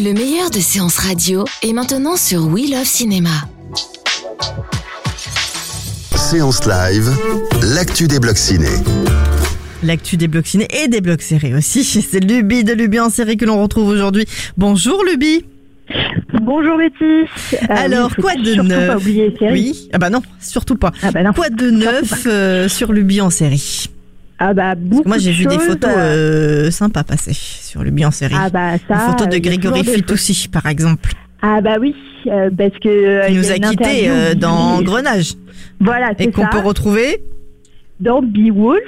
Le meilleur de séances radio est maintenant sur We Love Cinéma. Séance live, l'actu des blocs ciné. L'actu des blocs ciné et des blocs séries aussi. C'est Luby de Luby en série que l'on retrouve aujourd'hui. Bonjour Luby. Bonjour Betty. Euh, Alors, oui, quoi de surtout neuf pas oublier. Oui. Ah bah non, surtout pas. Ah bah non. Quoi de neuf euh, sur Luby en série? Ah bah beaucoup Moi j'ai vu des photos euh, euh, sympas passer sur Luby en série. Ah bah ça. Une photo de a Grégory Fitoussi par exemple, Ah bah oui, euh, parce que euh, il nous a quittés interview euh, dans Grenage Voilà, et c'est qu'on ça. peut retrouver. Dans Beowulf.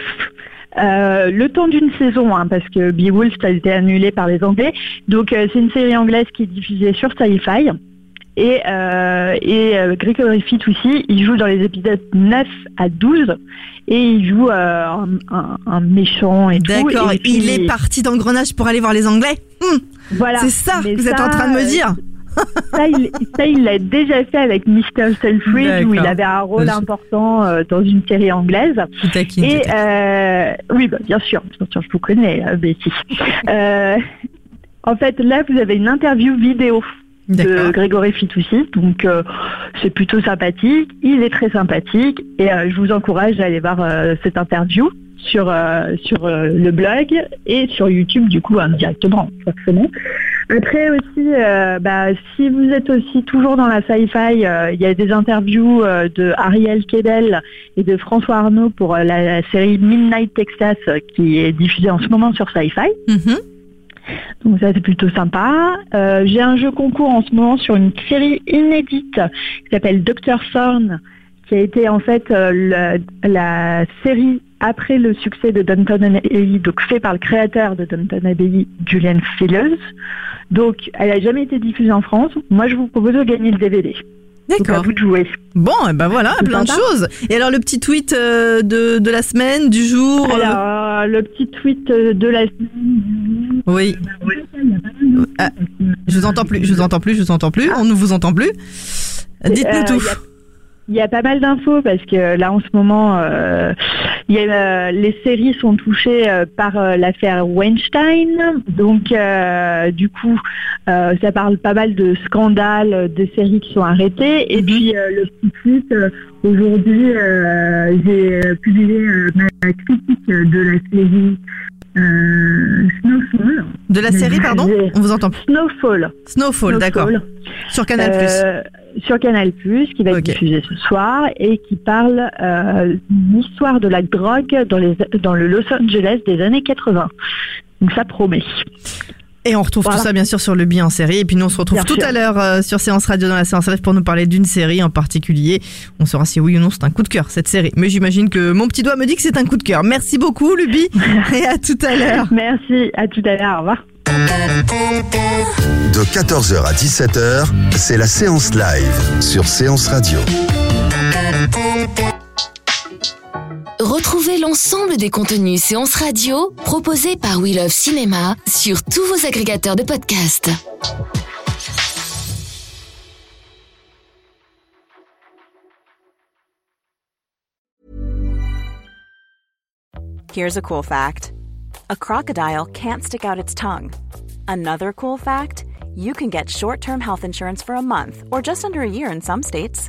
Euh, le temps d'une saison, hein, parce que Beowulf ça a été annulé par les Anglais. Donc euh, c'est une série anglaise qui est diffusée sur Sci-Fi. Et, euh, et euh, Gregory Fitoussi, il joue dans les épisodes 9 à 12 et il joue euh, un, un- un méchant et tout. D'accord, il est parti dans Grenage pour aller voir les Anglais. Hum, Voilà. C'est ça que vous êtes en train de me dire. Ça, il ça, il l'a déjà fait avec Mr. Selfridge où il avait un rôle Je- important euh, dans une série anglaise. Je taquine, Et euh, oui, bah, bien sûr, bien sûr, je vous connais, euh, Betty. Euh, en fait, là, vous avez une interview vidéo de. Grégory Fitoussi, donc euh, c'est plutôt sympathique. Il est très sympathique et euh, je vous encourage à aller voir euh, cette interview sur sur le blog et sur YouTube du coup hein, directement forcément. Après aussi, bah, si vous êtes aussi toujours dans la sci-fi, il y a des interviews de Ariel Kedel et de François Arnaud pour la, la série Midnight Texas qui est diffusée en ce moment sur Sci-Fi. Mhm. Donc ça c'est plutôt sympa. Euh, J'ai un jeu concours en ce moment sur une série inédite qui s'appelle Dr Thorne, qui a été en fait euh, le- la série après le succès de Downton Abbey, donc fait par le créateur de Downton Abbey, Julian Fillers. Donc elle n'a jamais été diffusée en France. Moi je vous propose de gagner le DVD. D'accord. vous de jouer. Bon, et ben voilà, C'est plein de choses. Et alors le petit tweet euh, de, de la semaine, du jour Alors le petit tweet de la Oui. Ah, je vous entends plus, je vous entends plus, je vous entends plus, on ne vous entend plus. Dites-nous Euh, tout. Il y a- pas mal d'infos parce que là en ce moment, euh, il y a, euh, les séries sont touchées euh, par l'affaire Weinstein. Donc du coup, ça parle pas mal de scandales, de séries qui sont arrêtées. Et Mhm. puis le petit tweet, aujourd'hui, j'ai publié ma critique de la série. De la série, pardon On vous entend plus. Snowfall. Snowfall, d'accord. Snowfall. Sur Canal+. Euh, sur Canal+, qui va être diffusé ce soir et qui parle euh, d'une histoire de la drogue dans, les, dans le Los Angeles des années 80. Donc ça promet. Et on retrouve Voilà. tout ça bien sûr sur le bien en série. Et puis nous on se retrouve Bien tout sûr. à l'heure euh, sur Séance Radio dans la séance live pour nous parler d'une série en particulier. On saura si oui ou non c'est un coup de cœur cette série. Mais j'imagine que mon petit doigt me dit que c'est un coup de cœur. Merci beaucoup Luby et à tout à l'heure. Merci, à tout à l'heure, au revoir. De 14h à 17h, c'est la séance live sur Séance Radio. Retrouvez l'ensemble des contenus séances radio proposés par We Love Cinéma sur tous vos agrégateurs de podcasts. Here's a cool fact a crocodile can't stick out its tongue. Another cool fact you can get short term health insurance for a month or just under a year in some states.